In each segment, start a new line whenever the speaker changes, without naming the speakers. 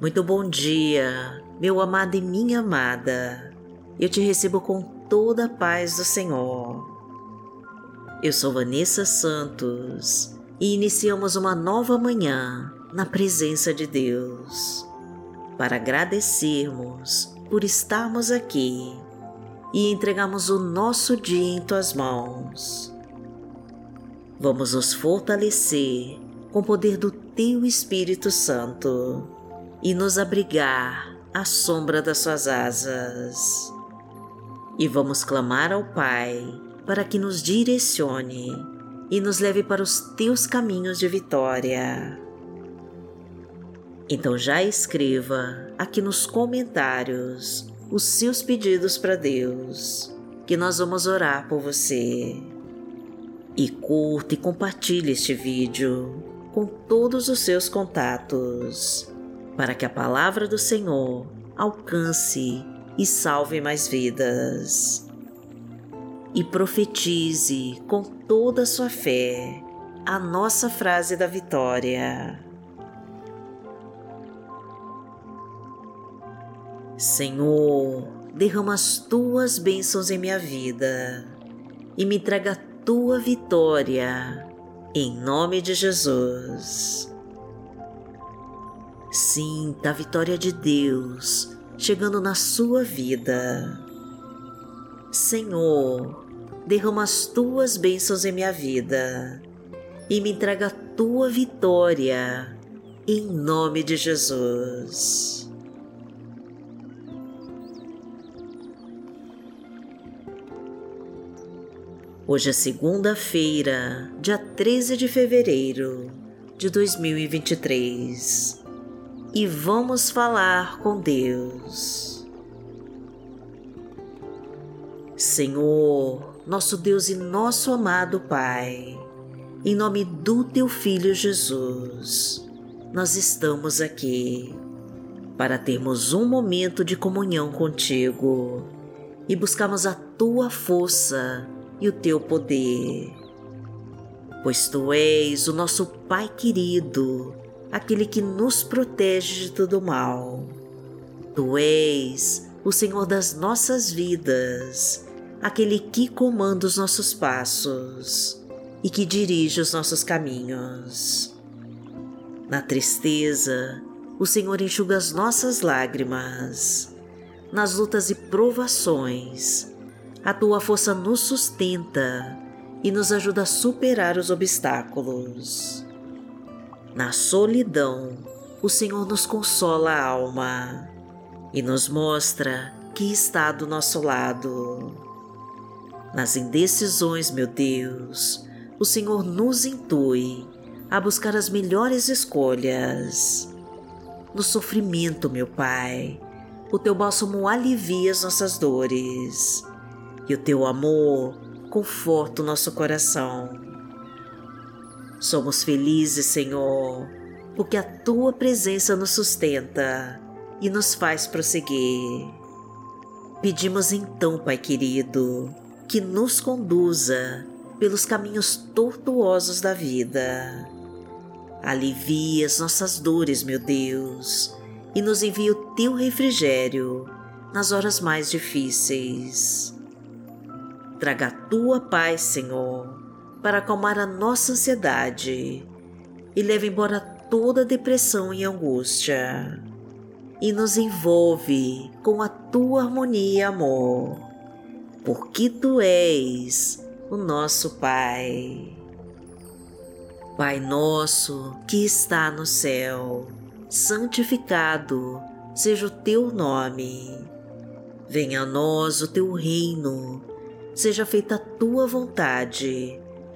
Muito bom dia, meu amado e minha amada. Eu te recebo com toda a paz do Senhor. Eu sou Vanessa Santos e iniciamos uma nova manhã na presença de Deus para agradecermos por estarmos aqui e entregarmos o nosso dia em tuas mãos. Vamos nos fortalecer com o poder do teu Espírito Santo e nos abrigar à sombra das suas asas. E vamos clamar ao Pai para que nos direcione e nos leve para os teus caminhos de vitória. Então já escreva aqui nos comentários os seus pedidos para Deus, que nós vamos orar por você. E curta e compartilhe este vídeo com todos os seus contatos para que a palavra do Senhor alcance e salve mais vidas. E profetize com toda a sua fé a nossa frase da vitória. Senhor, derrama as tuas bênçãos em minha vida e me traga a tua vitória, em nome de Jesus. Sinta a vitória de Deus chegando na sua vida. Senhor, derrama as tuas bênçãos em minha vida e me entrega a tua vitória, em nome de Jesus. Hoje é segunda-feira, dia 13 de fevereiro de 2023 e vamos falar com Deus. Senhor, nosso Deus e nosso amado Pai, em nome do Teu Filho Jesus, nós estamos aqui para termos um momento de comunhão contigo e buscarmos a Tua força e o Teu poder. Pois Tu és o nosso Pai querido aquele que nos protege de todo mal. Tu és o Senhor das nossas vidas, aquele que comanda os nossos passos e que dirige os nossos caminhos. Na tristeza, o Senhor enxuga as nossas lágrimas. Nas lutas e provações, a tua força nos sustenta e nos ajuda a superar os obstáculos. Na solidão, o Senhor nos consola a alma e nos mostra que está do nosso lado. Nas indecisões, meu Deus, o Senhor nos intui a buscar as melhores escolhas. No sofrimento, meu Pai, o teu bálsamo alivia as nossas dores e o teu amor conforta o nosso coração. Somos felizes, Senhor, porque a tua presença nos sustenta e nos faz prosseguir. Pedimos então, Pai querido, que nos conduza pelos caminhos tortuosos da vida. Alivia as nossas dores, meu Deus, e nos envia o teu refrigério nas horas mais difíceis. Traga a tua paz, Senhor para acalmar a nossa ansiedade e leva embora toda depressão e angústia e nos envolve com a tua harmonia e amor, porque tu és o nosso Pai. Pai nosso que está no céu, santificado seja o teu nome. Venha a nós o teu reino, seja feita a tua vontade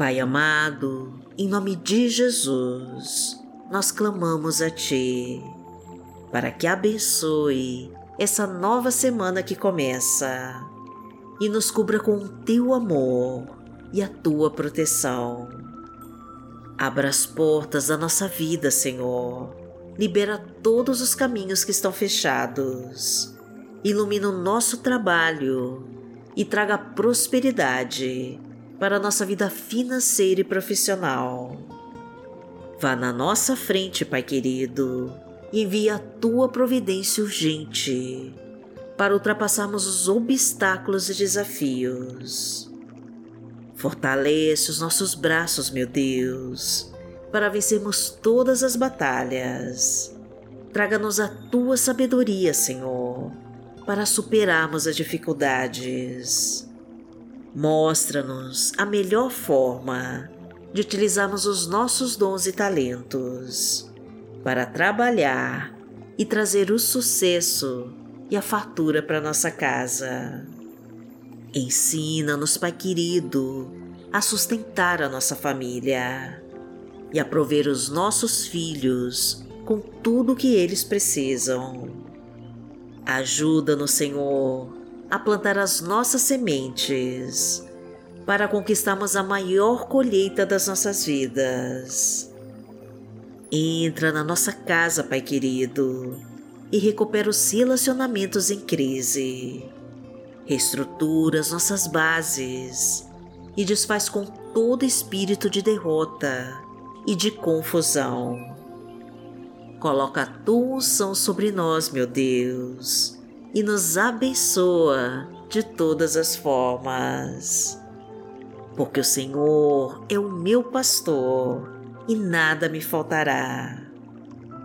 Pai amado, em nome de Jesus, nós clamamos a Ti para que abençoe essa nova semana que começa e nos cubra com o Teu amor e a Tua proteção. Abra as portas da nossa vida, Senhor. Libera todos os caminhos que estão fechados. Ilumina o nosso trabalho e traga prosperidade para a nossa vida financeira e profissional. Vá na nossa frente, Pai querido, e envie a tua providência urgente para ultrapassarmos os obstáculos e desafios. Fortalece os nossos braços, meu Deus, para vencermos todas as batalhas. Traga-nos a tua sabedoria, Senhor, para superarmos as dificuldades. Mostra-nos a melhor forma de utilizarmos os nossos dons e talentos para trabalhar e trazer o sucesso e a fartura para nossa casa. Ensina-nos, Pai querido, a sustentar a nossa família e a prover os nossos filhos com tudo o que eles precisam. Ajuda-nos, Senhor, a plantar as nossas sementes para conquistarmos a maior colheita das nossas vidas. Entra na nossa casa, Pai querido, e recupera os relacionamentos em crise. Reestrutura as nossas bases e desfaz com todo espírito de derrota e de confusão. Coloca a tua unção sobre nós, meu Deus, e nos abençoa de todas as formas porque o Senhor é o meu pastor e nada me faltará.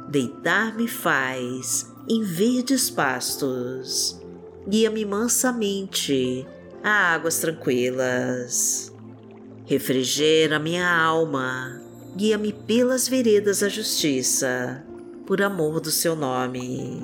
Deitar-me faz em verdes pastos, guia-me mansamente a águas tranquilas. Refrigera minha alma, guia-me pelas veredas da justiça, por amor do seu nome.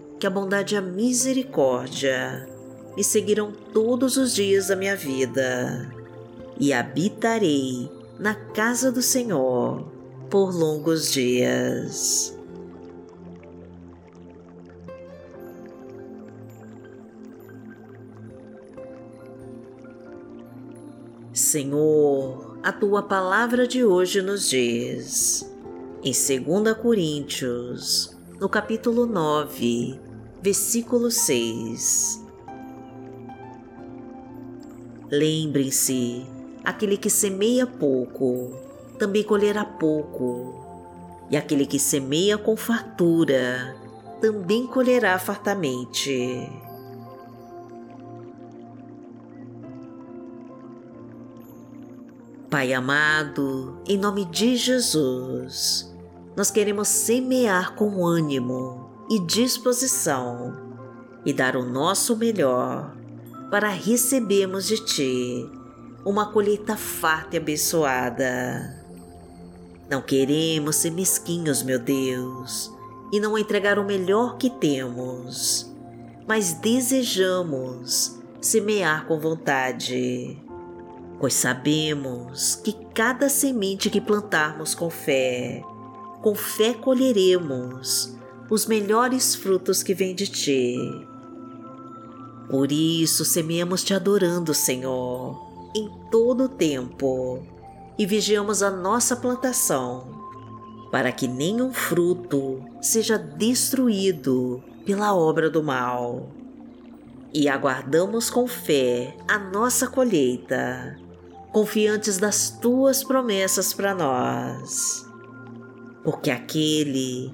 que a bondade e a misericórdia me seguirão todos os dias da minha vida e habitarei na casa do Senhor por longos dias. Senhor, a tua palavra de hoje nos diz, em 2 Coríntios, no capítulo 9, versículo 6. Lembrem-se Aquele que semeia pouco também colherá pouco, e aquele que semeia com fartura também colherá fartamente. Pai amado, em nome de Jesus, nós queremos semear com ânimo e disposição e dar o nosso melhor para recebermos de Ti uma colheita farta e abençoada. Não queremos ser mesquinhos, meu Deus, e não entregar o melhor que temos, mas desejamos semear com vontade, pois sabemos que cada semente que plantarmos com fé, com fé colheremos os melhores frutos que vêm de Ti. Por isso semeamos te adorando, Senhor em todo o tempo e vigiamos a nossa plantação, para que nenhum fruto seja destruído pela obra do mal. E aguardamos com fé a nossa colheita, confiantes das tuas promessas para nós. Porque aquele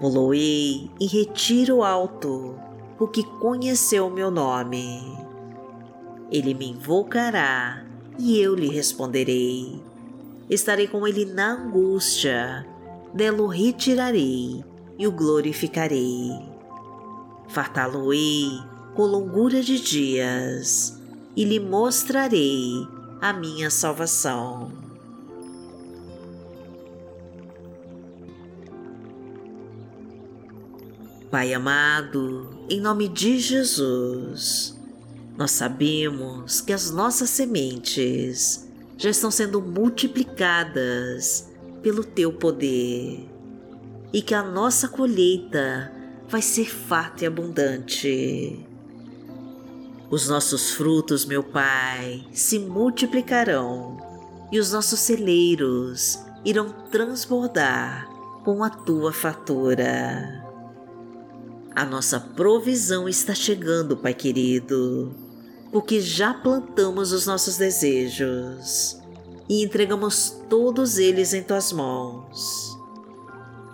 Poloei em retiro alto, porque conheceu meu nome. Ele me invocará e eu lhe responderei. Estarei com ele na angústia, dela o retirarei e o glorificarei. Fartá-lo-ei com longura de dias e lhe mostrarei a minha salvação. Pai amado, em nome de Jesus, nós sabemos que as nossas sementes já estão sendo multiplicadas pelo Teu poder e que a nossa colheita vai ser farta e abundante. Os nossos frutos, meu Pai, se multiplicarão e os nossos celeiros irão transbordar com a tua fatura. A nossa provisão está chegando, Pai querido, porque já plantamos os nossos desejos e entregamos todos eles em tuas mãos.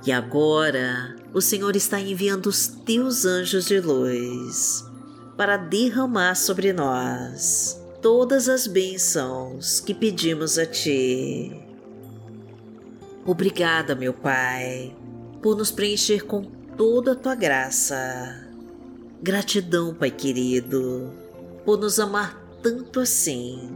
E agora o Senhor está enviando os teus anjos de luz para derramar sobre nós todas as bênçãos que pedimos a Ti. Obrigada, meu Pai, por nos preencher com toda a Tua graça. Gratidão, Pai querido, por nos amar tanto assim.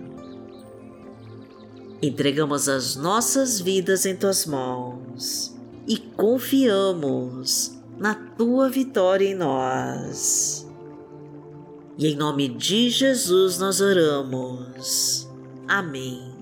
Entregamos as nossas vidas em Tuas mãos e confiamos na Tua vitória em nós. E em nome de Jesus nós oramos. Amém.